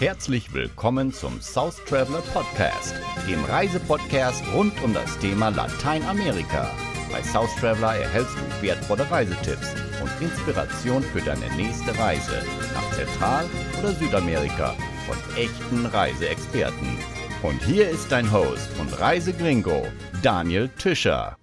Herzlich willkommen zum South Traveler Podcast, dem Reisepodcast rund um das Thema Lateinamerika. Bei South Traveler erhältst du wertvolle Reisetipps und Inspiration für deine nächste Reise nach Zentral- oder Südamerika von echten Reiseexperten. Und hier ist dein Host und Reisegringo, Daniel Tischer.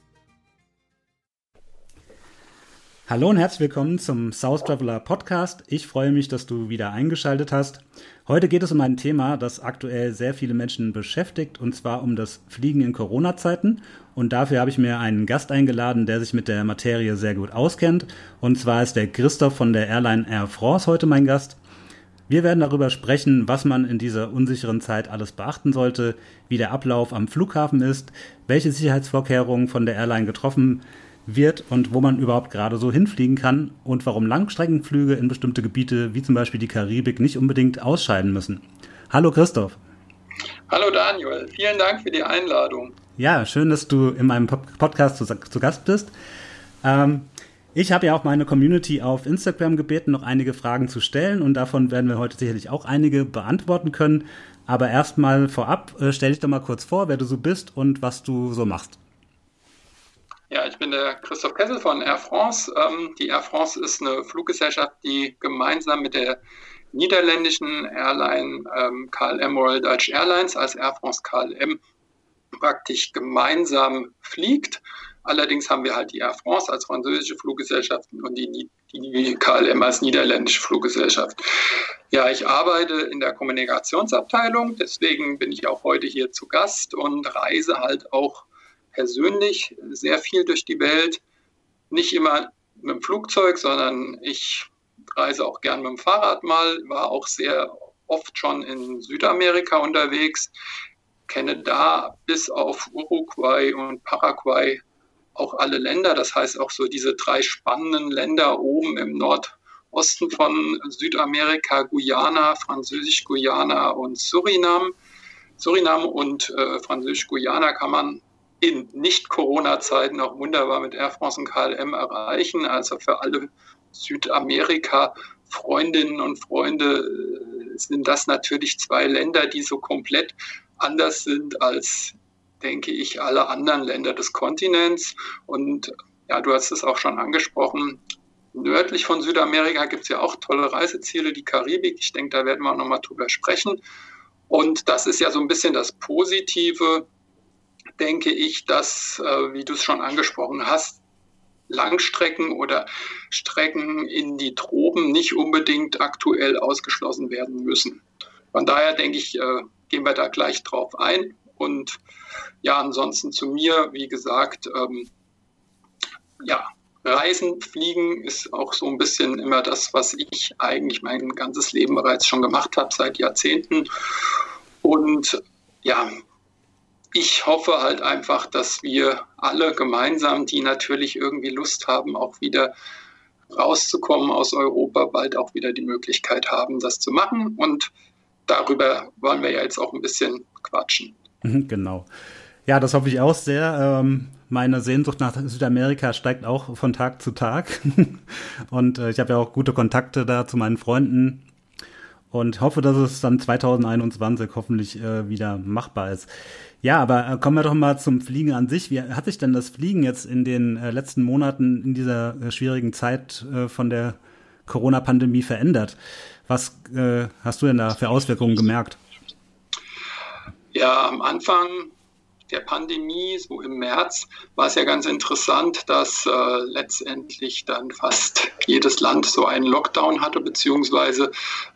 Hallo und herzlich willkommen zum South Traveler Podcast. Ich freue mich, dass du wieder eingeschaltet hast. Heute geht es um ein Thema, das aktuell sehr viele Menschen beschäftigt, und zwar um das Fliegen in Corona-Zeiten. Und dafür habe ich mir einen Gast eingeladen, der sich mit der Materie sehr gut auskennt. Und zwar ist der Christoph von der Airline Air France heute mein Gast. Wir werden darüber sprechen, was man in dieser unsicheren Zeit alles beachten sollte, wie der Ablauf am Flughafen ist, welche Sicherheitsvorkehrungen von der Airline getroffen wird und wo man überhaupt gerade so hinfliegen kann und warum Langstreckenflüge in bestimmte Gebiete wie zum Beispiel die Karibik nicht unbedingt ausscheiden müssen. Hallo Christoph. Hallo Daniel, vielen Dank für die Einladung. Ja, schön, dass du in meinem Podcast zu, zu Gast bist. Ähm, ich habe ja auch meine Community auf Instagram gebeten, noch einige Fragen zu stellen und davon werden wir heute sicherlich auch einige beantworten können. Aber erstmal vorab, äh, stell dich doch mal kurz vor, wer du so bist und was du so machst. Ja, ich bin der Christoph Kessel von Air France. Ähm, die Air France ist eine Fluggesellschaft, die gemeinsam mit der niederländischen Airline ähm, KLM Royal Dutch Airlines als Air France KLM praktisch gemeinsam fliegt. Allerdings haben wir halt die Air France als französische Fluggesellschaft und die, die KLM als niederländische Fluggesellschaft. Ja, ich arbeite in der Kommunikationsabteilung, deswegen bin ich auch heute hier zu Gast und reise halt auch persönlich sehr viel durch die Welt. Nicht immer mit dem Flugzeug, sondern ich reise auch gern mit dem Fahrrad mal, war auch sehr oft schon in Südamerika unterwegs, kenne da bis auf Uruguay und Paraguay auch alle Länder. Das heißt auch so diese drei spannenden Länder oben im Nordosten von Südamerika, Guyana, Französisch-Guyana und Surinam. Surinam und äh, Französisch-Guyana kann man in Nicht-Corona-Zeiten auch wunderbar mit Air France und KLM erreichen. Also für alle Südamerika-Freundinnen und Freunde äh, sind das natürlich zwei Länder, die so komplett anders sind als, denke ich, alle anderen Länder des Kontinents. Und ja, du hast es auch schon angesprochen. Nördlich von Südamerika gibt es ja auch tolle Reiseziele, die Karibik. Ich denke, da werden wir auch nochmal drüber sprechen. Und das ist ja so ein bisschen das Positive denke ich, dass, äh, wie du es schon angesprochen hast, Langstrecken oder Strecken in die Tropen nicht unbedingt aktuell ausgeschlossen werden müssen. Von daher denke ich, äh, gehen wir da gleich drauf ein. Und ja, ansonsten zu mir, wie gesagt, ähm, ja, Reisen, Fliegen ist auch so ein bisschen immer das, was ich eigentlich mein ganzes Leben bereits schon gemacht habe, seit Jahrzehnten. Und ja, ich hoffe halt einfach, dass wir alle gemeinsam, die natürlich irgendwie Lust haben, auch wieder rauszukommen aus Europa, bald auch wieder die Möglichkeit haben, das zu machen. Und darüber wollen wir ja jetzt auch ein bisschen quatschen. Mhm, genau. Ja, das hoffe ich auch sehr. Ähm, meine Sehnsucht nach Südamerika steigt auch von Tag zu Tag. Und äh, ich habe ja auch gute Kontakte da zu meinen Freunden und hoffe, dass es dann 2021 hoffentlich äh, wieder machbar ist. Ja, aber äh, kommen wir doch mal zum Fliegen an sich. Wie hat sich denn das Fliegen jetzt in den äh, letzten Monaten in dieser äh, schwierigen Zeit von der Corona-Pandemie verändert? Was hast du denn da für Auswirkungen gemerkt? Ja, am Anfang der Pandemie, so im März, war es ja ganz interessant, dass äh, letztendlich dann fast jedes Land so einen Lockdown hatte, beziehungsweise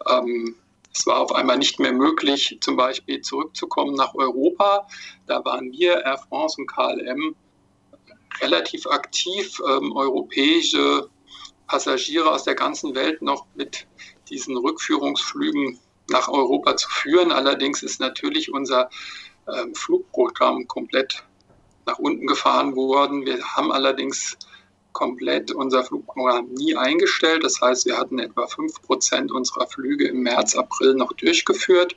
ähm, es war auf einmal nicht mehr möglich, zum Beispiel zurückzukommen nach Europa. Da waren wir, Air France und KLM, relativ aktiv, ähm, europäische Passagiere aus der ganzen Welt noch mit diesen Rückführungsflügen nach Europa zu führen. Allerdings ist natürlich unser ähm, Flugprogramm komplett nach unten gefahren worden. Wir haben allerdings komplett unser Flugprogramm nie eingestellt. Das heißt, wir hatten etwa 5% unserer Flüge im März, April noch durchgeführt.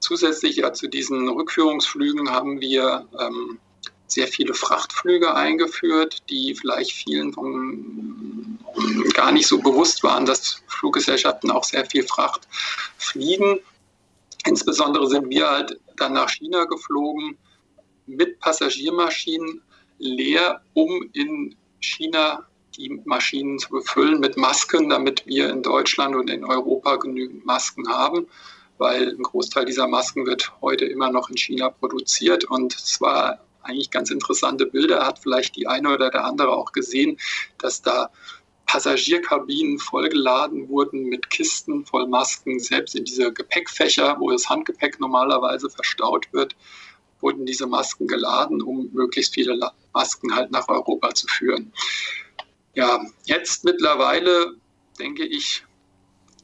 Zusätzlich ja zu diesen Rückführungsflügen haben wir ähm, sehr viele Frachtflüge eingeführt, die vielleicht vielen von, gar nicht so bewusst waren, dass Fluggesellschaften auch sehr viel Fracht fliegen. Insbesondere sind wir halt dann nach China geflogen mit Passagiermaschinen leer, um in China die Maschinen zu befüllen mit Masken, damit wir in Deutschland und in Europa genügend Masken haben, weil ein Großteil dieser Masken wird heute immer noch in China produziert. Und es war eigentlich ganz interessante Bilder, hat vielleicht die eine oder der andere auch gesehen, dass da Passagierkabinen vollgeladen wurden mit Kisten voll Masken, selbst in diese Gepäckfächer, wo das Handgepäck normalerweise verstaut wird, wurden diese Masken geladen, um möglichst viele Masken halt nach Europa zu führen. Ja, jetzt mittlerweile, denke ich,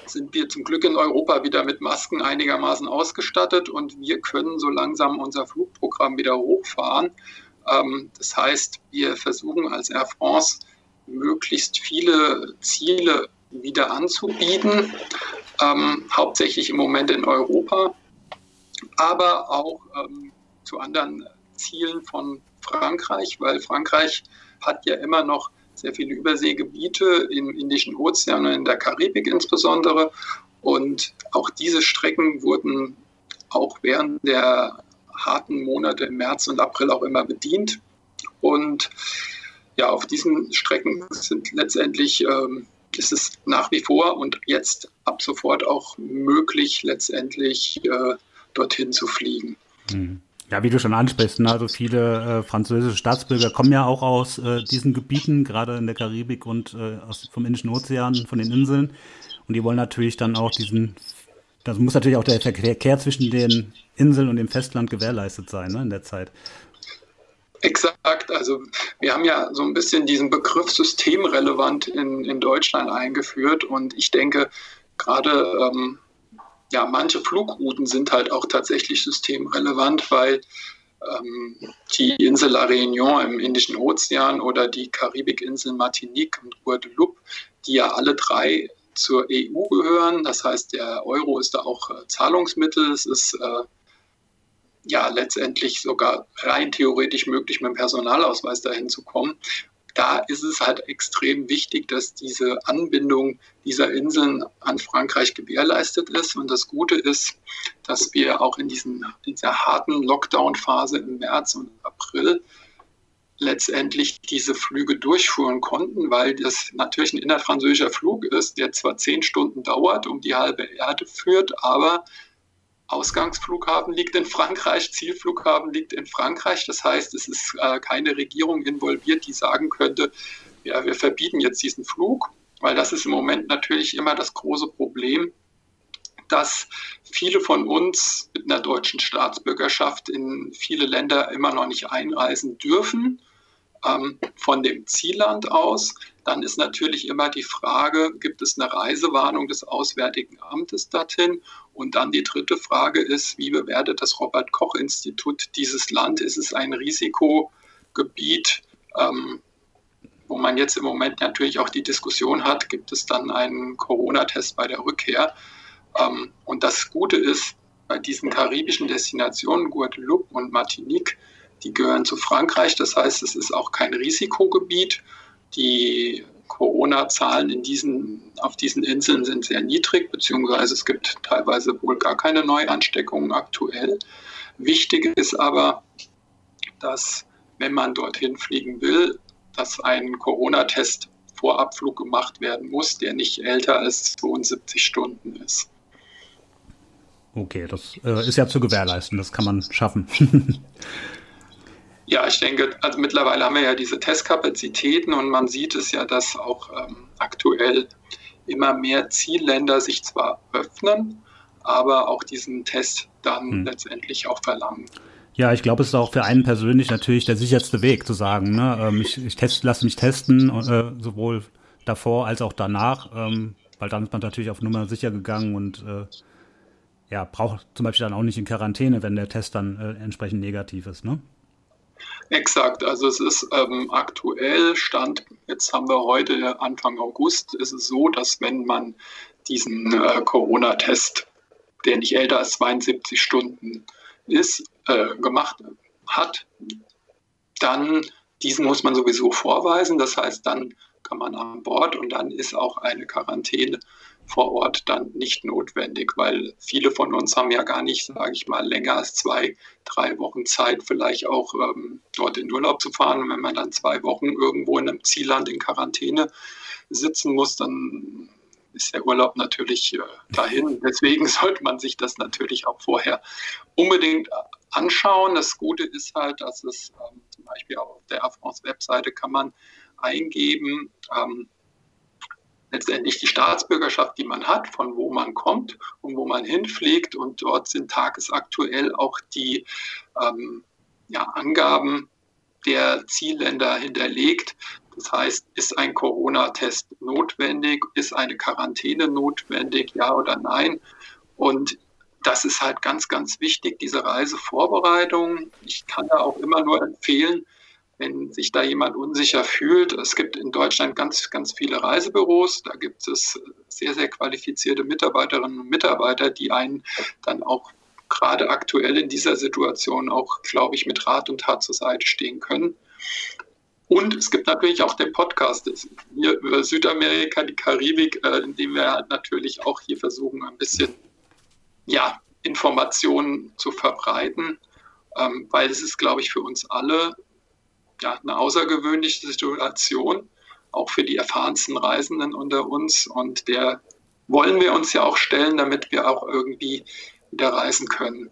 sind wir zum Glück in Europa wieder mit Masken einigermaßen ausgestattet und wir können so langsam unser Flugprogramm wieder hochfahren. Ähm, das heißt, wir versuchen als Air France möglichst viele Ziele wieder anzubieten, ähm, hauptsächlich im Moment in Europa, aber auch ähm, zu anderen Zielen von Frankreich, weil Frankreich hat ja immer noch sehr viele Überseegebiete im Indischen Ozean und in der Karibik insbesondere. Und auch diese Strecken wurden auch während der harten Monate im März und April auch immer bedient. Und ja, auf diesen Strecken sind letztendlich ähm, ist es nach wie vor und jetzt ab sofort auch möglich, letztendlich äh, dorthin zu fliegen. Mhm. Ja, wie du schon ansprichst, ne, also viele äh, französische Staatsbürger kommen ja auch aus äh, diesen Gebieten, gerade in der Karibik und äh, aus, vom Indischen Ozean, von den Inseln. Und die wollen natürlich dann auch diesen, das muss natürlich auch der Verkehr zwischen den Inseln und dem Festland gewährleistet sein ne, in der Zeit. Exakt, also wir haben ja so ein bisschen diesen Begriff systemrelevant in, in Deutschland eingeführt und ich denke, gerade ähm, ja, manche Flugrouten sind halt auch tatsächlich systemrelevant, weil ähm, die Insel La Réunion im Indischen Ozean oder die Karibikinseln Martinique und Guadeloupe, die ja alle drei zur EU gehören. Das heißt, der Euro ist da auch äh, Zahlungsmittel. Es ist äh, ja letztendlich sogar rein theoretisch möglich, mit dem Personalausweis dahin zu kommen da ist es halt extrem wichtig, dass diese Anbindung dieser Inseln an Frankreich gewährleistet ist. Und das Gute ist, dass wir auch in diesen, dieser harten Lockdown-Phase im März und April letztendlich diese Flüge durchführen konnten, weil das natürlich ein innerfranzösischer Flug ist, der zwar zehn Stunden dauert, um die halbe Erde führt, aber Ausgangsflughafen liegt in Frankreich, Zielflughafen liegt in Frankreich. Das heißt, es ist äh, keine Regierung involviert, die sagen könnte, ja, wir verbieten jetzt diesen Flug, weil das ist im Moment natürlich immer das große Problem, dass viele von uns mit einer deutschen Staatsbürgerschaft in viele Länder immer noch nicht einreisen dürfen ähm, von dem Zielland aus. Dann ist natürlich immer die Frage, gibt es eine Reisewarnung des Auswärtigen Amtes dorthin? Und dann die dritte Frage ist, wie bewertet das Robert Koch Institut dieses Land? Ist es ein Risikogebiet? Ähm, wo man jetzt im Moment natürlich auch die Diskussion hat, gibt es dann einen Corona-Test bei der Rückkehr? Ähm, und das Gute ist, bei diesen karibischen Destinationen, Guadeloupe und Martinique, die gehören zu Frankreich. Das heißt, es ist auch kein Risikogebiet. Die Corona-Zahlen in diesen, auf diesen Inseln sind sehr niedrig, beziehungsweise es gibt teilweise wohl gar keine Neuansteckungen aktuell. Wichtig ist aber, dass wenn man dorthin fliegen will, dass ein Corona-Test vor Abflug gemacht werden muss, der nicht älter als 72 Stunden ist. Okay, das äh, ist ja zu gewährleisten, das kann man schaffen. Ja, ich denke, also mittlerweile haben wir ja diese Testkapazitäten und man sieht es ja, dass auch ähm, aktuell immer mehr Zielländer sich zwar öffnen, aber auch diesen Test dann hm. letztendlich auch verlangen. Ja, ich glaube, es ist auch für einen persönlich natürlich der sicherste Weg zu sagen, ne? Ähm, ich, ich test, lasse mich testen, äh, sowohl davor als auch danach, ähm, weil dann ist man natürlich auf Nummer sicher gegangen und äh, ja, braucht zum Beispiel dann auch nicht in Quarantäne, wenn der Test dann äh, entsprechend negativ ist, ne? Exakt, also es ist ähm, aktuell Stand, jetzt haben wir heute Anfang August, ist es so, dass wenn man diesen äh, Corona-Test, der nicht älter als 72 Stunden ist, äh, gemacht hat, dann diesen muss man sowieso vorweisen. Das heißt, dann kann man an Bord und dann ist auch eine Quarantäne vor Ort dann nicht notwendig, weil viele von uns haben ja gar nicht, sage ich mal, länger als zwei, drei Wochen Zeit, vielleicht auch ähm, dort in Urlaub zu fahren. Und wenn man dann zwei Wochen irgendwo in einem Zielland in Quarantäne sitzen muss, dann ist der Urlaub natürlich äh, dahin. Deswegen sollte man sich das natürlich auch vorher unbedingt anschauen. Das Gute ist halt, dass es ähm, zum Beispiel auf der Air France Webseite kann man eingeben, ähm, letztendlich die Staatsbürgerschaft, die man hat, von wo man kommt und wo man hinfliegt. Und dort sind tagesaktuell auch die ähm, ja, Angaben der Zielländer hinterlegt. Das heißt, ist ein Corona-Test notwendig? Ist eine Quarantäne notwendig? Ja oder nein? Und das ist halt ganz, ganz wichtig, diese Reisevorbereitung. Ich kann da auch immer nur empfehlen, wenn sich da jemand unsicher fühlt. Es gibt in Deutschland ganz, ganz viele Reisebüros. Da gibt es sehr, sehr qualifizierte Mitarbeiterinnen und Mitarbeiter, die einen dann auch gerade aktuell in dieser Situation auch, glaube ich, mit Rat und Tat zur Seite stehen können. Und es gibt natürlich auch den Podcast hier über Südamerika, die Karibik, äh, in dem wir halt natürlich auch hier versuchen, ein bisschen ja, Informationen zu verbreiten, ähm, weil es ist, glaube ich, für uns alle ja, eine außergewöhnliche Situation, auch für die erfahrensten Reisenden unter uns. Und der wollen wir uns ja auch stellen, damit wir auch irgendwie wieder reisen können.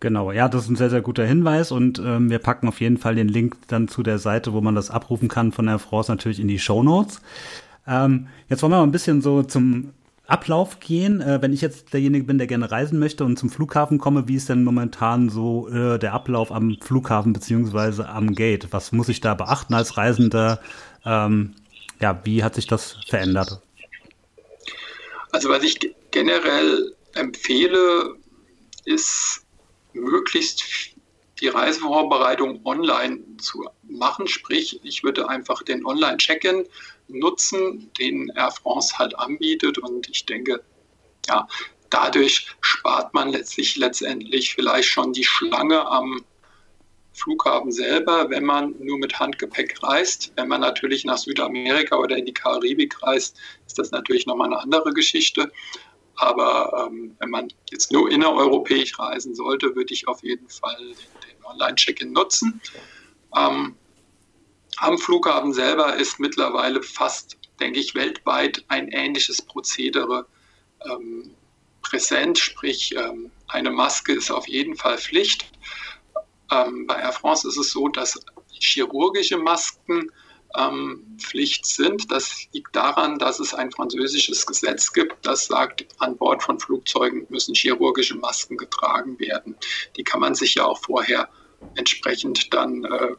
Genau, ja, das ist ein sehr, sehr guter Hinweis und ähm, wir packen auf jeden Fall den Link dann zu der Seite, wo man das abrufen kann von der France natürlich in die Show Notes. Ähm, jetzt wollen wir mal ein bisschen so zum Ablauf gehen. Äh, wenn ich jetzt derjenige bin, der gerne reisen möchte und zum Flughafen komme, wie ist denn momentan so äh, der Ablauf am Flughafen beziehungsweise am Gate? Was muss ich da beachten als Reisender? Ähm, ja, wie hat sich das verändert? Also was ich generell empfehle, ist möglichst die Reisevorbereitung online zu machen. Sprich, ich würde einfach den Online-Check-In nutzen, den Air France halt anbietet. Und ich denke, ja, dadurch spart man letztlich letztendlich vielleicht schon die Schlange am Flughafen selber, wenn man nur mit Handgepäck reist. Wenn man natürlich nach Südamerika oder in die Karibik reist, ist das natürlich nochmal eine andere Geschichte. Aber ähm, wenn man jetzt nur innereuropäisch reisen sollte, würde ich auf jeden Fall den, den Online-Check-In nutzen. Ähm, am Flughafen selber ist mittlerweile fast, denke ich, weltweit ein ähnliches Prozedere ähm, präsent, sprich ähm, eine Maske ist auf jeden Fall Pflicht. Ähm, bei Air France ist es so, dass chirurgische Masken ähm, Pflicht sind. Das liegt daran, dass es ein französisches Gesetz gibt, das sagt, an Bord von Flugzeugen müssen chirurgische Masken getragen werden. Die kann man sich ja auch vorher entsprechend dann äh,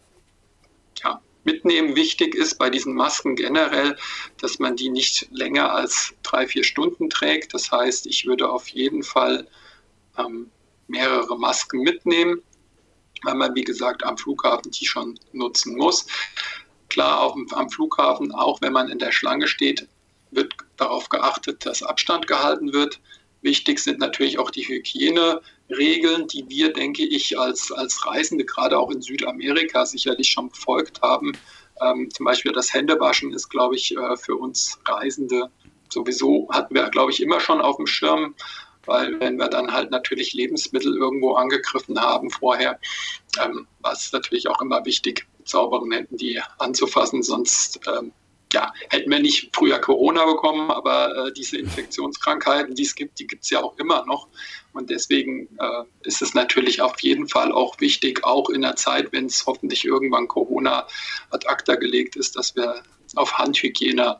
ja, mitnehmen. Wichtig ist bei diesen Masken generell, dass man die nicht länger als drei, vier Stunden trägt. Das heißt, ich würde auf jeden Fall ähm, mehrere Masken mitnehmen, weil man, wie gesagt, am Flughafen die schon nutzen muss. Klar, auf, am Flughafen, auch wenn man in der Schlange steht, wird darauf geachtet, dass Abstand gehalten wird. Wichtig sind natürlich auch die Hygieneregeln, die wir, denke ich, als, als Reisende gerade auch in Südamerika sicherlich schon befolgt haben. Ähm, zum Beispiel das Händewaschen ist, glaube ich, äh, für uns Reisende sowieso, hatten wir, glaube ich, immer schon auf dem Schirm, weil wenn wir dann halt natürlich Lebensmittel irgendwo angegriffen haben vorher, ähm, war es natürlich auch immer wichtig, mit sauberen Händen die anzufassen, sonst ähm, ja, hätten wir nicht früher Corona bekommen, aber äh, diese Infektionskrankheiten, die es gibt, die gibt es ja auch immer noch. Und deswegen äh, ist es natürlich auf jeden Fall auch wichtig, auch in der Zeit, wenn es hoffentlich irgendwann Corona ad acta gelegt ist, dass wir auf Handhygiene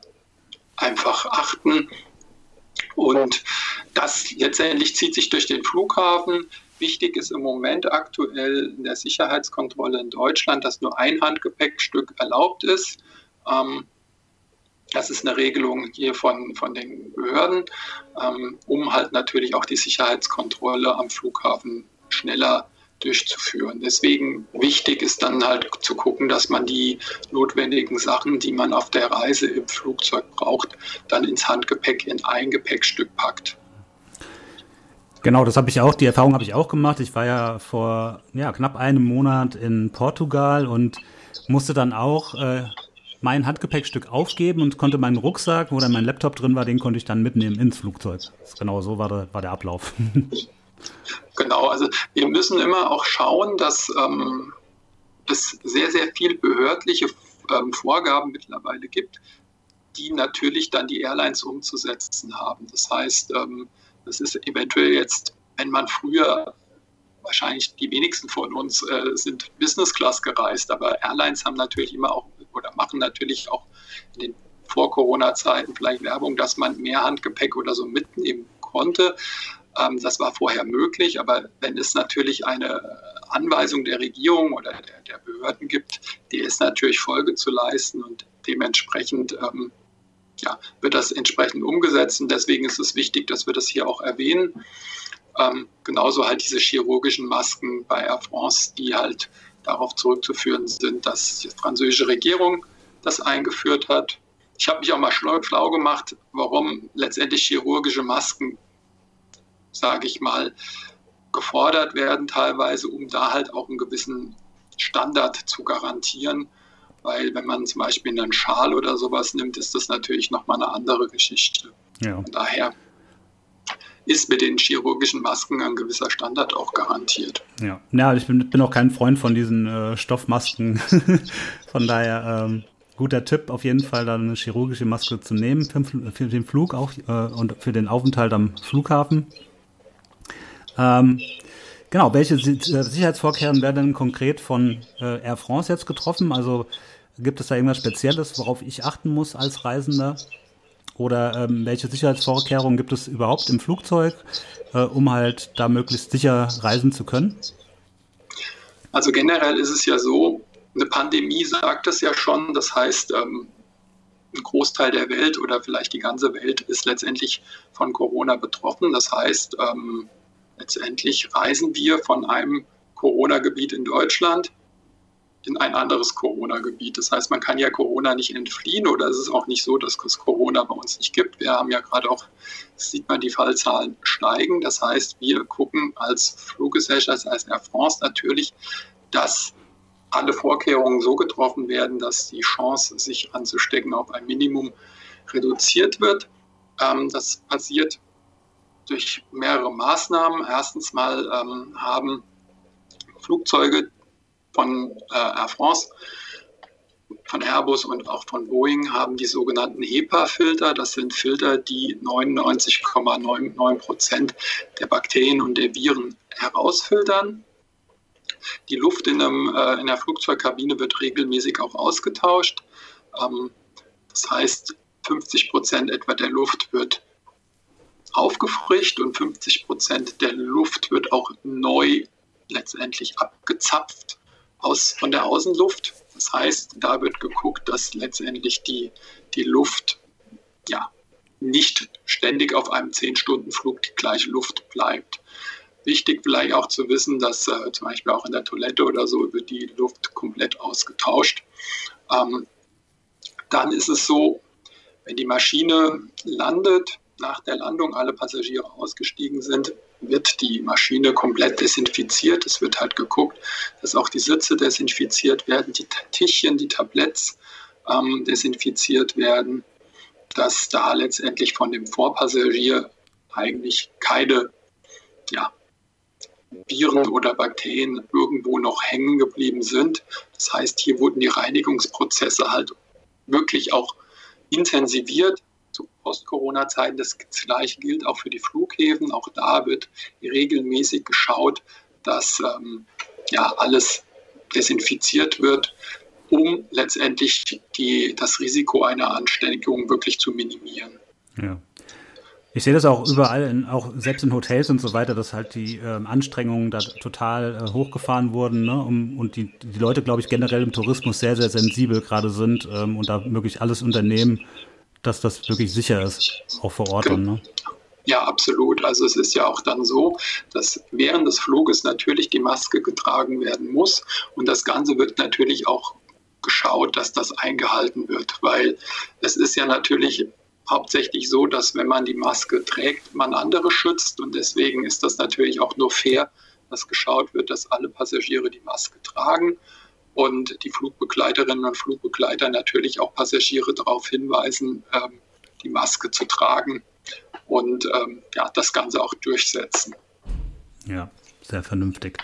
einfach achten. Und das letztendlich zieht sich durch den Flughafen. Wichtig ist im Moment aktuell in der Sicherheitskontrolle in Deutschland, dass nur ein Handgepäckstück erlaubt ist. Ähm, das ist eine Regelung hier von, von den Behörden, ähm, um halt natürlich auch die Sicherheitskontrolle am Flughafen schneller durchzuführen. Deswegen wichtig ist dann halt zu gucken, dass man die notwendigen Sachen, die man auf der Reise im Flugzeug braucht, dann ins Handgepäck in ein Gepäckstück packt. Genau, das habe ich auch, die Erfahrung habe ich auch gemacht. Ich war ja vor ja, knapp einem Monat in Portugal und musste dann auch äh, mein Handgepäckstück aufgeben und konnte meinen Rucksack, wo dann mein Laptop drin war, den konnte ich dann mitnehmen ins Flugzeug. Genau so war der, war der Ablauf. Genau, also wir müssen immer auch schauen, dass ähm, es sehr, sehr viele behördliche ähm, Vorgaben mittlerweile gibt, die natürlich dann die Airlines umzusetzen haben. Das heißt, ähm, das ist eventuell jetzt, wenn man früher wahrscheinlich die wenigsten von uns äh, sind Business Class gereist, aber Airlines haben natürlich immer auch oder machen natürlich auch in den Vor-Corona-Zeiten vielleicht Werbung, dass man mehr Handgepäck oder so mitnehmen konnte. Ähm, das war vorher möglich, aber wenn es natürlich eine Anweisung der Regierung oder der, der Behörden gibt, die ist natürlich Folge zu leisten und dementsprechend ähm, ja, wird das entsprechend umgesetzt und deswegen ist es wichtig, dass wir das hier auch erwähnen. Ähm, genauso halt diese chirurgischen Masken bei Air France, die halt darauf zurückzuführen sind, dass die französische Regierung das eingeführt hat. Ich habe mich auch mal schlau, schlau gemacht, warum letztendlich chirurgische Masken, sage ich mal, gefordert werden teilweise, um da halt auch einen gewissen Standard zu garantieren. Weil wenn man zum Beispiel einen Schal oder sowas nimmt, ist das natürlich nochmal eine andere Geschichte. Ja. Von daher ist mit den chirurgischen Masken ein gewisser Standard auch garantiert. Ja, ja ich bin, bin auch kein Freund von diesen äh, Stoffmasken. von daher ähm, guter Tipp, auf jeden Fall dann eine chirurgische Maske zu nehmen für, für den Flug auch äh, und für den Aufenthalt am Flughafen. Ähm, genau, welche äh, Sicherheitsvorkehrungen werden denn konkret von äh, Air France jetzt getroffen? Also gibt es da irgendwas Spezielles, worauf ich achten muss als Reisender? Oder ähm, welche Sicherheitsvorkehrungen gibt es überhaupt im Flugzeug, äh, um halt da möglichst sicher reisen zu können? Also generell ist es ja so, eine Pandemie sagt es ja schon. Das heißt, ähm, ein Großteil der Welt oder vielleicht die ganze Welt ist letztendlich von Corona betroffen. Das heißt, ähm, letztendlich reisen wir von einem Corona-Gebiet in Deutschland in ein anderes Corona-Gebiet. Das heißt, man kann ja Corona nicht entfliehen oder es ist auch nicht so, dass es Corona bei uns nicht gibt. Wir haben ja gerade auch, sieht man, die Fallzahlen steigen. Das heißt, wir gucken als Fluggesellschaft, als Air France natürlich, dass alle Vorkehrungen so getroffen werden, dass die Chance, sich anzustecken, auf ein Minimum reduziert wird. Ähm, das passiert durch mehrere Maßnahmen. Erstens mal ähm, haben Flugzeuge von äh, Air France, von Airbus und auch von Boeing haben die sogenannten HEPA-Filter. Das sind Filter, die 99,99 Prozent der Bakterien und der Viren herausfiltern. Die Luft in, einem, äh, in der Flugzeugkabine wird regelmäßig auch ausgetauscht. Ähm, das heißt, 50 Prozent etwa der Luft wird aufgefrischt und 50 Prozent der Luft wird auch neu letztendlich abgezapft aus, von der Außenluft. Das heißt, da wird geguckt, dass letztendlich die, die Luft ja, nicht ständig auf einem 10-Stunden-Flug die gleiche Luft bleibt. Wichtig vielleicht auch zu wissen, dass äh, zum Beispiel auch in der Toilette oder so wird die Luft komplett ausgetauscht. Ähm, dann ist es so, wenn die Maschine landet, nach der Landung alle Passagiere ausgestiegen sind, wird die Maschine komplett desinfiziert. Es wird halt geguckt, dass auch die Sitze desinfiziert werden, die Tischchen, die Tabletts ähm, desinfiziert werden, dass da letztendlich von dem Vorpassagier eigentlich keine ja, Viren oder Bakterien irgendwo noch hängen geblieben sind. Das heißt, hier wurden die Reinigungsprozesse halt wirklich auch intensiviert Post-Corona-Zeiten. Das gleiche gilt auch für die Flughäfen. Auch da wird regelmäßig geschaut, dass ähm, ja, alles desinfiziert wird, um letztendlich die, das Risiko einer Ansteckung wirklich zu minimieren. Ja. Ich sehe das auch überall, in, auch selbst in Hotels und so weiter, dass halt die ähm, Anstrengungen da total äh, hochgefahren wurden ne? um, und die, die Leute, glaube ich, generell im Tourismus sehr, sehr sensibel gerade sind ähm, und da wirklich alles unternehmen, dass das wirklich sicher ist, auch vor Ort. Dann, ne? Ja, absolut. Also es ist ja auch dann so, dass während des Fluges natürlich die Maske getragen werden muss und das Ganze wird natürlich auch geschaut, dass das eingehalten wird, weil es ist ja natürlich hauptsächlich so, dass wenn man die Maske trägt, man andere schützt und deswegen ist das natürlich auch nur fair, dass geschaut wird, dass alle Passagiere die Maske tragen und die Flugbegleiterinnen und Flugbegleiter natürlich auch Passagiere darauf hinweisen, ähm, die Maske zu tragen und ähm, ja, das Ganze auch durchsetzen. Ja, sehr vernünftig.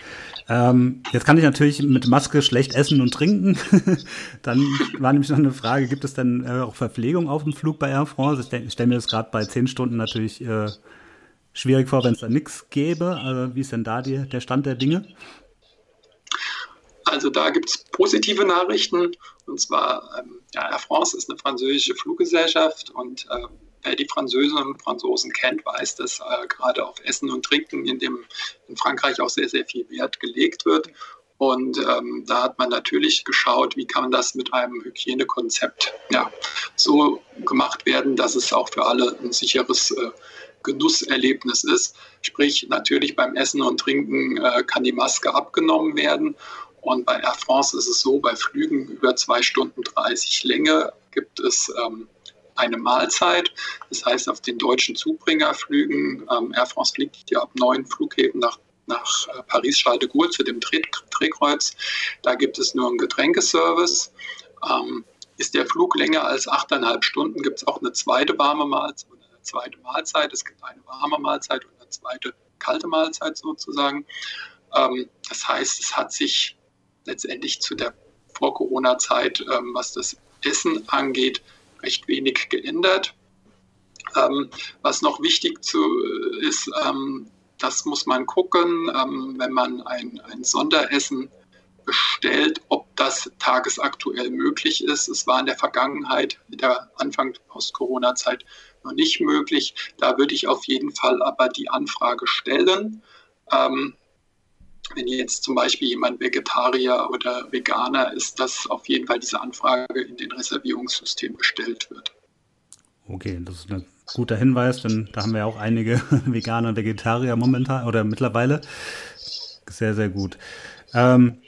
Ähm, jetzt kann ich natürlich mit Maske schlecht essen und trinken. Dann war nämlich noch eine Frage, gibt es denn äh, auch Verpflegung auf dem Flug bei Air France? Ich, stelle mir das gerade bei zehn Stunden natürlich äh, schwierig vor, wenn es da nichts gäbe. Also wie ist denn da die, der Stand der Dinge? Also da gibt es positive Nachrichten. Und zwar, ähm, ja, Air France ist eine französische Fluggesellschaft und äh, wer die Französinnen und Franzosen kennt, weiß, dass äh, gerade auf Essen und Trinken in, dem, in Frankreich auch sehr, sehr viel Wert gelegt wird. Und ähm, da hat man natürlich geschaut, wie kann das mit einem Hygienekonzept ja, so gemacht werden, dass es auch für alle ein sicheres äh, Genusserlebnis ist. Sprich, natürlich beim Essen und Trinken äh, kann die Maske abgenommen werden. Und bei Air France ist es so, bei Flügen über zwei Stunden 30 Länge gibt es ähm, eine Mahlzeit. Das heißt, auf den deutschen Zubringerflügen, ähm, Air France fliegt ja ab neun Flughäfen nach, nach äh, Paris-Charles de Gaulle zu dem Dreh, Drehkreuz. Da gibt es nur einen Getränkeservice. Ähm, ist der Flug länger als achteinhalb Stunden, gibt es auch eine zweite warme Mahlzeit, eine zweite Mahlzeit. Es gibt eine warme Mahlzeit und eine zweite kalte Mahlzeit sozusagen. Ähm, das heißt, es hat sich letztendlich zu der Vor-Corona-Zeit, ähm, was das Essen angeht, recht wenig geändert. Ähm, was noch wichtig zu, ist, ähm, das muss man gucken, ähm, wenn man ein, ein Sonderessen bestellt, ob das tagesaktuell möglich ist. Es war in der Vergangenheit, in der Anfang Post-Corona-Zeit noch nicht möglich. Da würde ich auf jeden Fall aber die Anfrage stellen. Ähm, wenn jetzt zum Beispiel jemand Vegetarier oder Veganer ist, dass auf jeden Fall diese Anfrage in den Reservierungssystem gestellt wird. Okay, das ist ein guter Hinweis, denn da haben wir ja auch einige Veganer und Vegetarier momentan oder mittlerweile. Sehr, sehr gut. Ähm,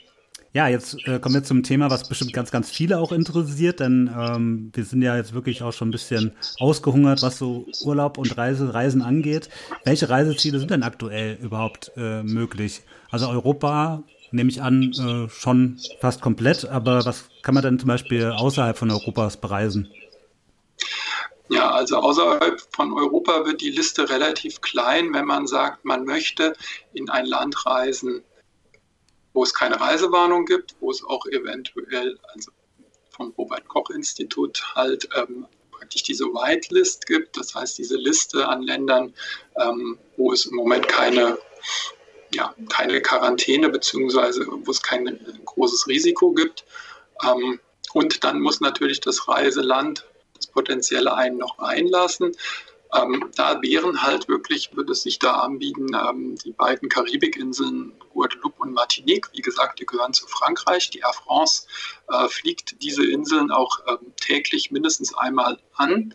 ja, jetzt äh, kommen wir zum Thema, was bestimmt ganz, ganz viele auch interessiert, denn ähm, wir sind ja jetzt wirklich auch schon ein bisschen ausgehungert, was so Urlaub und Reise, Reisen angeht. Welche Reiseziele sind denn aktuell überhaupt äh, möglich? Also Europa nehme ich an, äh, schon fast komplett, aber was kann man denn zum Beispiel außerhalb von Europas bereisen? Ja, also außerhalb von Europa wird die Liste relativ klein, wenn man sagt, man möchte in ein Land reisen, wo es keine Reisewarnung gibt, wo es auch eventuell, also vom Robert-Koch-Institut halt ähm, praktisch diese Whitelist gibt, das heißt diese Liste an Ländern, ähm, wo es im Moment keine ja, keine Quarantäne beziehungsweise wo es kein großes Risiko gibt. Ähm, und dann muss natürlich das Reiseland das potenzielle einen noch einlassen. Ähm, da wären halt wirklich, würde es sich da anbieten, ähm, die beiden Karibikinseln Guadeloupe und Martinique. Wie gesagt, die gehören zu Frankreich. Die Air France äh, fliegt diese Inseln auch ähm, täglich mindestens einmal an.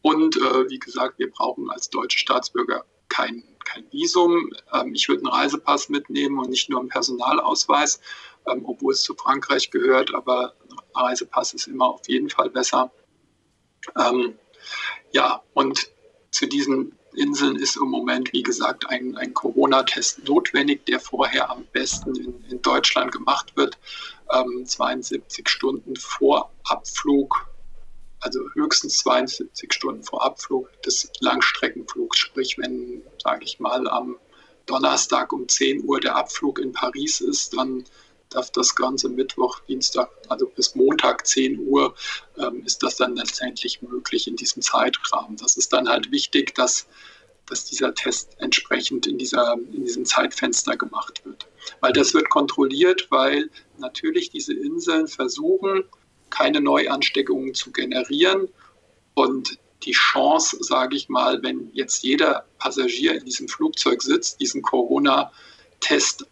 Und äh, wie gesagt, wir brauchen als deutsche Staatsbürger kein, kein Visum. Ähm, ich würde einen Reisepass mitnehmen und nicht nur einen Personalausweis, ähm, obwohl es zu Frankreich gehört, aber ein Reisepass ist immer auf jeden Fall besser. Ähm, ja, und zu diesen Inseln ist im Moment, wie gesagt, ein, ein Corona-Test notwendig, der vorher am besten in, in Deutschland gemacht wird. 72 Stunden vor Abflug höchstens 72 Stunden vor Abflug des Langstreckenflugs. Sprich, wenn, sage ich mal, am Donnerstag um 10 Uhr der Abflug in Paris ist, dann darf das Ganze Mittwoch, Dienstag, also bis Montag 10 Uhr ähm, ist das dann letztendlich möglich in diesem Zeitrahmen. Das ist dann halt wichtig, dass, dass dieser Test entsprechend in, dieser, in diesem Zeitfenster gemacht wird. Weil das wird kontrolliert, weil natürlich diese Inseln versuchen, keine Neuansteckungen zu generieren. Und die Chance, sage ich mal, wenn jetzt jeder Passagier in diesem Flugzeug sitzt, diesen Corona-Test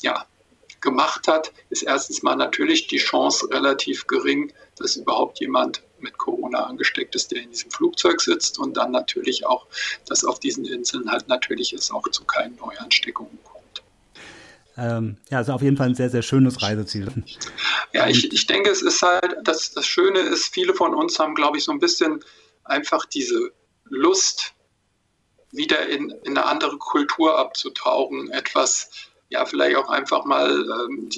ja, gemacht hat, ist erstens mal natürlich die Chance relativ gering, dass überhaupt jemand mit Corona angesteckt ist, der in diesem Flugzeug sitzt und dann natürlich auch, dass auf diesen Inseln halt natürlich es auch zu keinen Neuansteckungen kommt. Ähm, ja, also auf jeden Fall ein sehr, sehr schönes Reiseziel. Ja, ich, ich denke, es ist halt, das, das Schöne ist, viele von uns haben, glaube ich, so ein bisschen einfach diese Lust, wieder in, in eine andere Kultur abzutauchen, etwas, ja, vielleicht auch einfach mal ähm,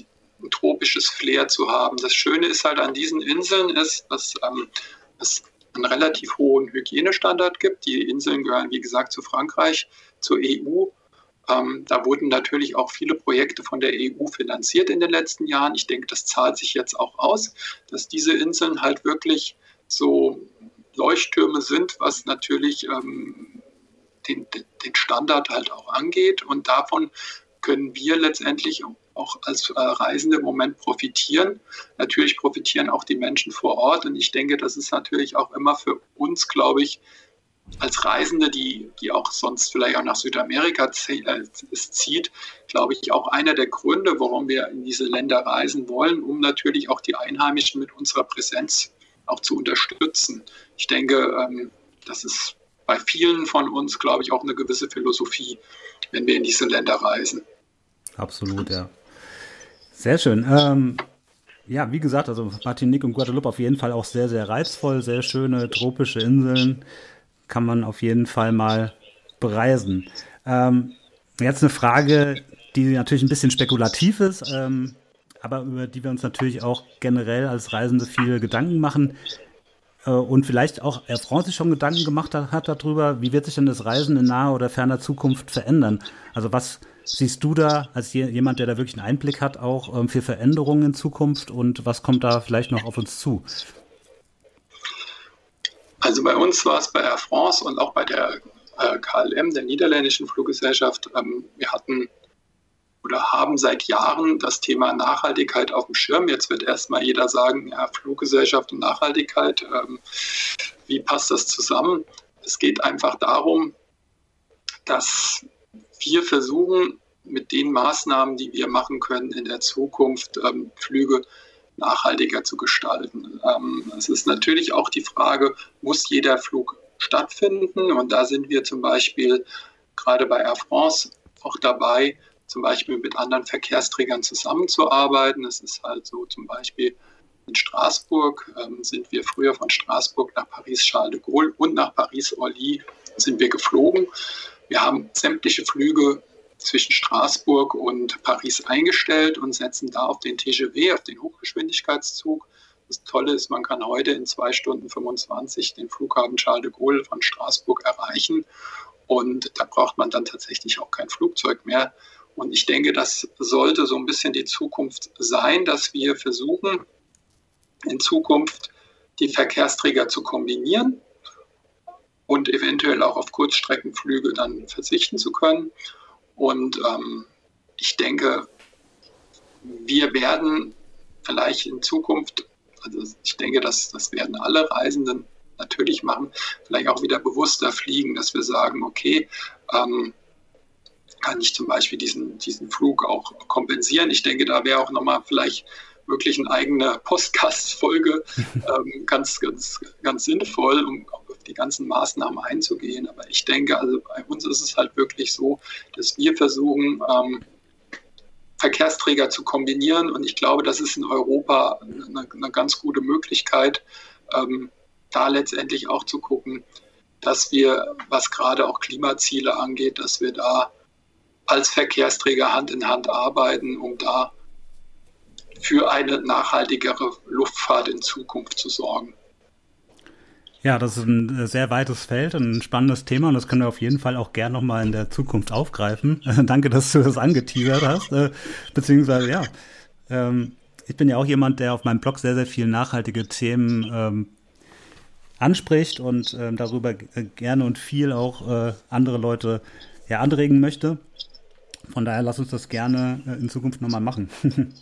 ein tropisches Flair zu haben. Das Schöne ist halt an diesen Inseln ist, dass ähm, es einen relativ hohen Hygienestandard gibt. Die Inseln gehören, wie gesagt, zu Frankreich, zur EU. Ähm, da wurden natürlich auch viele Projekte von der EU finanziert in den letzten Jahren. Ich denke, das zahlt sich jetzt auch aus, dass diese Inseln halt wirklich so Leuchttürme sind, was natürlich ähm, den, den Standard halt auch angeht. Und davon können wir letztendlich auch als äh, Reisende im Moment profitieren. Natürlich profitieren auch die Menschen vor Ort. Und ich denke, das ist natürlich auch immer für uns, glaube ich, als Reisende, die, die auch sonst vielleicht auch nach Südamerika äh, zieht, glaube ich, auch einer der Gründe, warum wir in diese Länder reisen wollen, um natürlich auch die Einheimischen mit unserer Präsenz auch zu unterstützen. Ich denke, ähm, das ist bei vielen von uns, glaube ich, auch eine gewisse Philosophie, wenn wir in diese Länder reisen. Absolut, ja. Sehr schön. Ähm, ja, wie gesagt, also Martinique und Guadeloupe auf jeden Fall auch sehr, sehr reizvoll, sehr schöne tropische Inseln. Kann man auf jeden Fall mal bereisen. Ähm, jetzt eine Frage, die natürlich ein bisschen spekulativ ist, ähm, aber über die wir uns natürlich auch generell als Reisende viele Gedanken machen. Äh, und vielleicht auch Air France sich schon Gedanken gemacht hat, hat darüber, wie wird sich denn das Reisen in naher oder ferner Zukunft verändern? Also was siehst du da als jemand, der da wirklich einen Einblick hat, auch ähm, für Veränderungen in Zukunft und was kommt da vielleicht noch auf uns zu? Also bei uns war es bei Air France und auch bei der äh, KLM, der niederländischen Fluggesellschaft, ähm, wir hatten oder haben seit Jahren das Thema Nachhaltigkeit auf dem Schirm. Jetzt wird erstmal jeder sagen, ja, Fluggesellschaft und Nachhaltigkeit, ähm, wie passt das zusammen? Es geht einfach darum, dass wir versuchen, mit den Maßnahmen, die wir machen können, in der Zukunft ähm, Flüge nachhaltiger zu gestalten. Ähm, es ist natürlich auch die Frage, muss jeder Flug stattfinden? Und da sind wir zum Beispiel gerade bei Air France auch dabei, zum Beispiel mit anderen Verkehrsträgern zusammenzuarbeiten. Es ist halt so zum Beispiel in Straßburg ähm, sind wir früher von Straßburg nach Paris-Charles de Gaulle und nach Paris-Orly sind wir geflogen. Wir haben sämtliche Flüge zwischen Straßburg und Paris eingestellt und setzen da auf den TGV, auf den Hochgeschwindigkeitszug. Das Tolle ist, man kann heute in zwei Stunden 25 den Flughafen Charles de Gaulle von Straßburg erreichen. Und da braucht man dann tatsächlich auch kein Flugzeug mehr. Und ich denke, das sollte so ein bisschen die Zukunft sein, dass wir versuchen, in Zukunft die Verkehrsträger zu kombinieren und eventuell auch auf Kurzstreckenflüge dann verzichten zu können. Und ähm, ich denke, wir werden vielleicht in Zukunft, also ich denke, dass das werden alle Reisenden natürlich machen, vielleicht auch wieder bewusster fliegen, dass wir sagen, okay, ähm, kann ich zum Beispiel diesen, diesen Flug auch kompensieren. Ich denke, da wäre auch nochmal vielleicht wirklich eine eigene Podcast-Folge ähm, ganz, ganz, ganz sinnvoll, um die ganzen Maßnahmen einzugehen. Aber ich denke, also bei uns ist es halt wirklich so, dass wir versuchen, ähm, Verkehrsträger zu kombinieren. Und ich glaube, das ist in Europa eine, eine ganz gute Möglichkeit, ähm, da letztendlich auch zu gucken, dass wir, was gerade auch Klimaziele angeht, dass wir da als Verkehrsträger Hand in Hand arbeiten, um da für eine nachhaltigere Luftfahrt in Zukunft zu sorgen. Ja, das ist ein sehr weites Feld und ein spannendes Thema und das können wir auf jeden Fall auch gern nochmal in der Zukunft aufgreifen. Danke, dass du das angeteasert hast. Äh, beziehungsweise, ja, ähm, ich bin ja auch jemand, der auf meinem Blog sehr, sehr viele nachhaltige Themen ähm, anspricht und ähm, darüber gerne und viel auch äh, andere Leute ja, anregen möchte. Von daher lass uns das gerne äh, in Zukunft nochmal machen.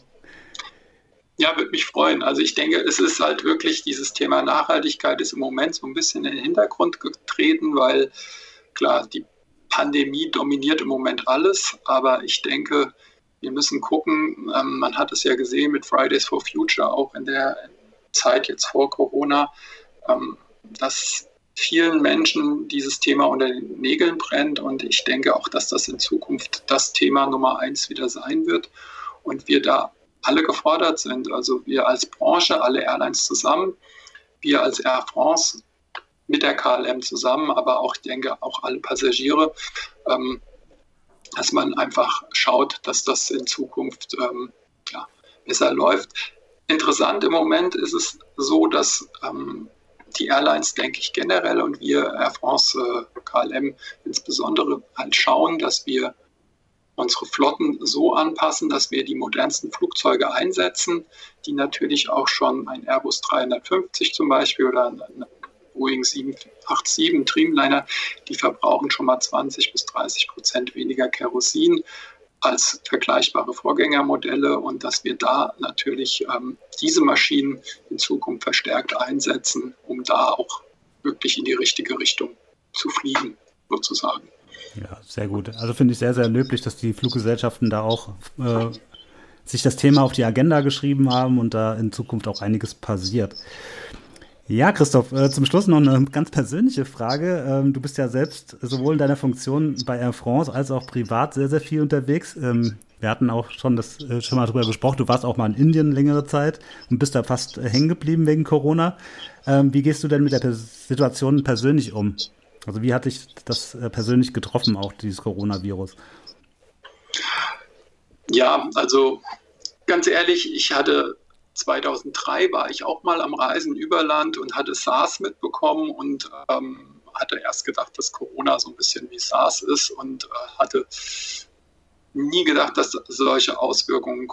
Ja, würde mich freuen. Also ich denke, es ist halt wirklich dieses Thema Nachhaltigkeit ist im Moment so ein bisschen in den Hintergrund getreten, weil klar, die Pandemie dominiert im Moment alles, aber ich denke, wir müssen gucken, ähm, man hat es ja gesehen mit Fridays for Future, auch in der Zeit jetzt vor Corona, ähm, dass vielen Menschen dieses Thema unter den Nägeln brennt und ich denke auch, dass das in Zukunft das Thema Nummer eins wieder sein wird und wir da alle gefordert sind. Also wir als Branche, alle Airlines zusammen, wir als Air France mit der KLM zusammen, aber auch, ich denke, auch alle Passagiere, ähm, dass man einfach schaut, dass das in Zukunft ähm, ja, besser läuft. Interessant im Moment ist es so, dass ähm, die Airlines, denke ich, generell und wir Air France, äh, KLM insbesondere halt schauen, dass wir unsere Flotten so anpassen, dass wir die modernsten Flugzeuge einsetzen, die natürlich auch schon ein Airbus 350 zum Beispiel oder ein Boeing 787 Dreamliner, die verbrauchen schon mal 20 bis 30 Prozent weniger Kerosin als vergleichbare Vorgängermodelle und dass wir da natürlich ähm, diese Maschinen in Zukunft verstärkt einsetzen, um da auch wirklich in die richtige Richtung zu fliegen, sozusagen. Ja, sehr gut. Also finde ich sehr, sehr löblich, dass die Fluggesellschaften da auch äh, sich das Thema auf die Agenda geschrieben haben und da in Zukunft auch einiges passiert. Ja, Christoph, äh, zum Schluss noch eine ganz persönliche Frage. Ähm, du bist ja selbst sowohl in deiner Funktion bei Air France als auch privat sehr, sehr viel unterwegs. Ähm, wir hatten auch schon das äh, schon mal drüber gesprochen. Du warst auch mal in Indien längere Zeit und bist da fast hängen geblieben wegen Corona. Ähm, wie gehst du denn mit der Situation persönlich um? Also wie hat dich das persönlich getroffen, auch dieses Coronavirus? Ja, also ganz ehrlich, ich hatte 2003 war ich auch mal am Reisen über Land und hatte SARS mitbekommen und ähm, hatte erst gedacht, dass Corona so ein bisschen wie SARS ist und äh, hatte nie gedacht, dass es solche Auswirkungen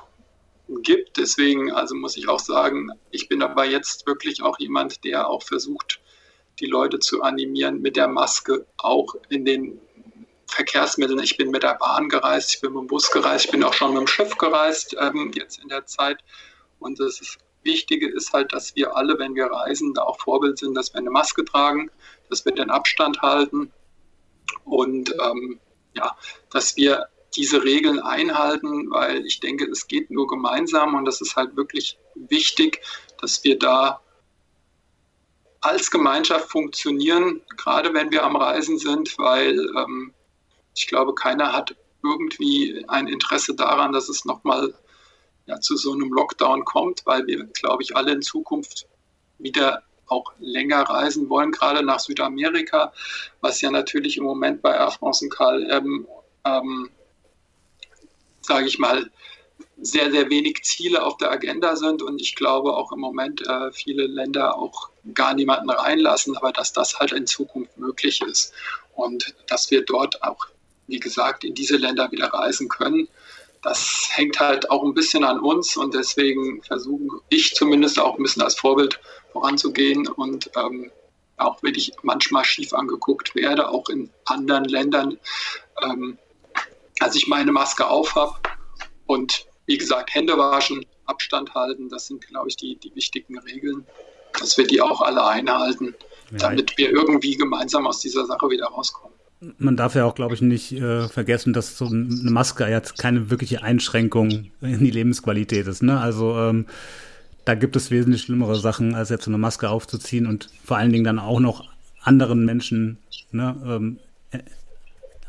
gibt. Deswegen, also muss ich auch sagen, ich bin aber jetzt wirklich auch jemand, der auch versucht, die Leute zu animieren, mit der Maske auch in den Verkehrsmitteln. Ich bin mit der Bahn gereist, ich bin mit dem Bus gereist, ich bin auch schon mit dem Schiff gereist, ähm, jetzt in der Zeit. Und das Wichtige ist halt, dass wir alle, wenn wir reisen, da auch Vorbild sind, dass wir eine Maske tragen, dass wir den Abstand halten und ähm, ja, dass wir diese Regeln einhalten, weil ich denke, es geht nur gemeinsam und das ist halt wirklich wichtig, dass wir da als Gemeinschaft funktionieren, gerade wenn wir am Reisen sind, weil ähm, ich glaube, keiner hat irgendwie ein Interesse daran, dass es nochmal ja, zu so einem Lockdown kommt, weil wir, glaube ich, alle in Zukunft wieder auch länger reisen wollen, gerade nach Südamerika, was ja natürlich im Moment bei Air France und KLM, ähm, sage ich mal, sehr, sehr wenig Ziele auf der Agenda sind und ich glaube auch im Moment äh, viele Länder auch gar niemanden reinlassen, aber dass das halt in Zukunft möglich ist und dass wir dort auch, wie gesagt, in diese Länder wieder reisen können das hängt halt auch ein bisschen an uns und deswegen versuche ich zumindest auch ein bisschen als Vorbild voranzugehen und ähm, auch wenn ich manchmal schief angeguckt werde, auch in anderen Ländern, ähm, als ich meine Maske auf habe und wie gesagt, Hände waschen, Abstand halten, das sind, glaube ich, die, die wichtigen Regeln, dass wir die auch alle einhalten, ja. damit wir irgendwie gemeinsam aus dieser Sache wieder rauskommen man darf ja auch, glaube ich, nicht äh, vergessen, dass so eine Maske jetzt keine wirkliche Einschränkung in die Lebensqualität ist. Ne? Also ähm, da gibt es wesentlich schlimmere Sachen, als jetzt so eine Maske aufzuziehen und vor allen Dingen dann auch noch anderen Menschen, ne, ähm, äh,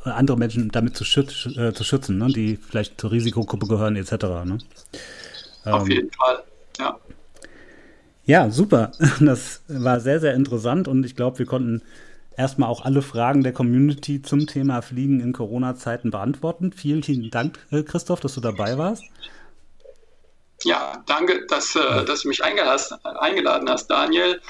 andere Menschen damit zu, schütz, äh, zu schützen, ne, die vielleicht zur Risikogruppe gehören etc. Ne? Ähm, Auf jeden Fall, ja. Ja, super. Das war sehr, sehr interessant und ich glaube, wir konnten erstmal auch alle Fragen der Community zum Thema Fliegen in Corona-Zeiten beantworten. Vielen, vielen Dank, äh, Christoph, dass du dabei warst. Ja, danke, dass, äh, dass du mich eingeladen hast, Daniel.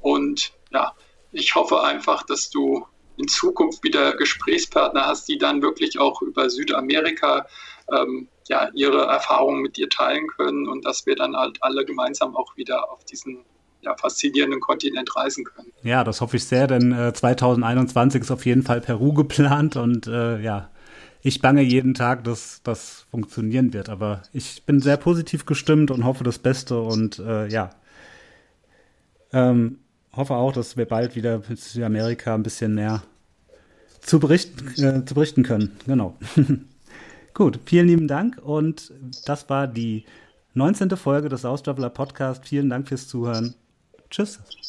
Und ja, ich hoffe einfach, dass du in Zukunft wieder Gesprächspartner hast, die dann wirklich auch über Südamerika ähm, ja, ihre Erfahrungen mit dir teilen können und dass wir dann halt alle gemeinsam auch wieder auf diesen ja, faszinierenden Kontinent reisen können. Ja, das hoffe ich sehr, denn äh, 2021 ist auf jeden Fall Peru geplant und äh, ja, ich bange jeden Tag, dass das funktionieren wird. Aber ich bin sehr positiv gestimmt und hoffe das Beste und äh, ja, ähm, hoffe auch, dass wir bald wieder mit Südamerika ein bisschen mehr zu berichten, äh, zu berichten können. Genau. Gut, vielen lieben Dank und das war die 19. Folge des Austraveler Podcast. Vielen Dank fürs Zuhören. Tschüss.